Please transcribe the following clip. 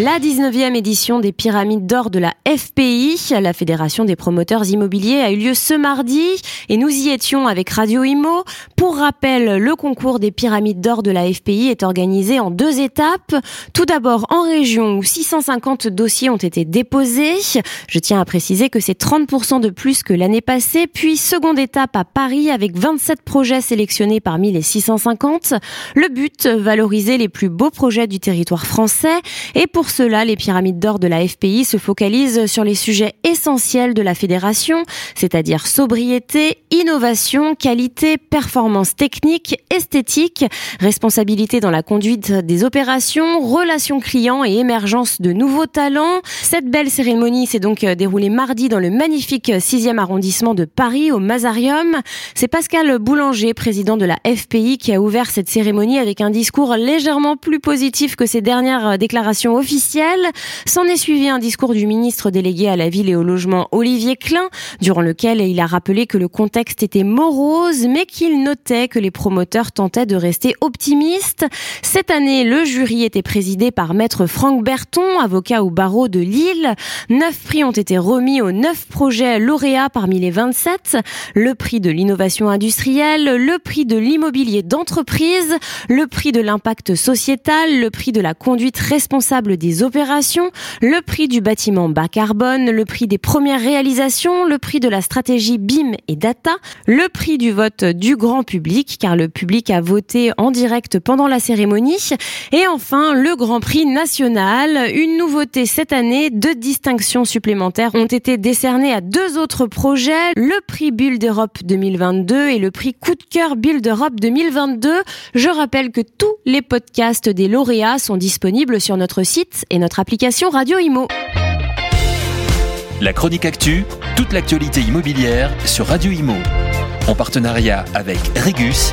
La 19e édition des Pyramides d'Or de la FPI, la Fédération des promoteurs immobiliers, a eu lieu ce mardi et nous y étions avec Radio Imo. Pour rappel, le concours des Pyramides d'Or de la FPI est organisé en deux étapes. Tout d'abord en région où 650 dossiers ont été déposés. Je tiens à préciser que c'est 30% de plus que l'année passée. Puis seconde étape à Paris avec 27 projets sélectionnés parmi les 650. Le but, valoriser les plus beaux projets du territoire français et pour cela, les pyramides d'or de la FPI se focalisent sur les sujets essentiels de la fédération, c'est-à-dire sobriété, innovation, qualité, performance technique, esthétique, responsabilité dans la conduite des opérations, relations clients et émergence de nouveaux talents. Cette belle cérémonie s'est donc déroulée mardi dans le magnifique 6e arrondissement de Paris, au Mazarium. C'est Pascal Boulanger, président de la FPI, qui a ouvert cette cérémonie avec un discours légèrement plus positif que ses dernières déclarations officielles officiel. S'en est suivi un discours du ministre délégué à la ville et au logement Olivier Klein, durant lequel il a rappelé que le contexte était morose, mais qu'il notait que les promoteurs tentaient de rester optimistes. Cette année, le jury était présidé par maître Franck Berton, avocat au barreau de Lille. Neuf prix ont été remis aux neuf projets lauréats parmi les 27. Le prix de l'innovation industrielle, le prix de l'immobilier d'entreprise, le prix de l'impact sociétal, le prix de la conduite responsable des opérations, le prix du bâtiment bas carbone, le prix des premières réalisations, le prix de la stratégie BIM et data, le prix du vote du grand public, car le public a voté en direct pendant la cérémonie, et enfin le grand prix national. Une nouveauté cette année, deux distinctions supplémentaires ont été décernées à deux autres projets, le prix Build Europe 2022 et le prix Coup de cœur Build Europe 2022. Je rappelle que tous les podcasts des lauréats sont disponibles sur notre site et notre application Radio Imo. La chronique actu, toute l'actualité immobilière sur Radio Imo. En partenariat avec Regus,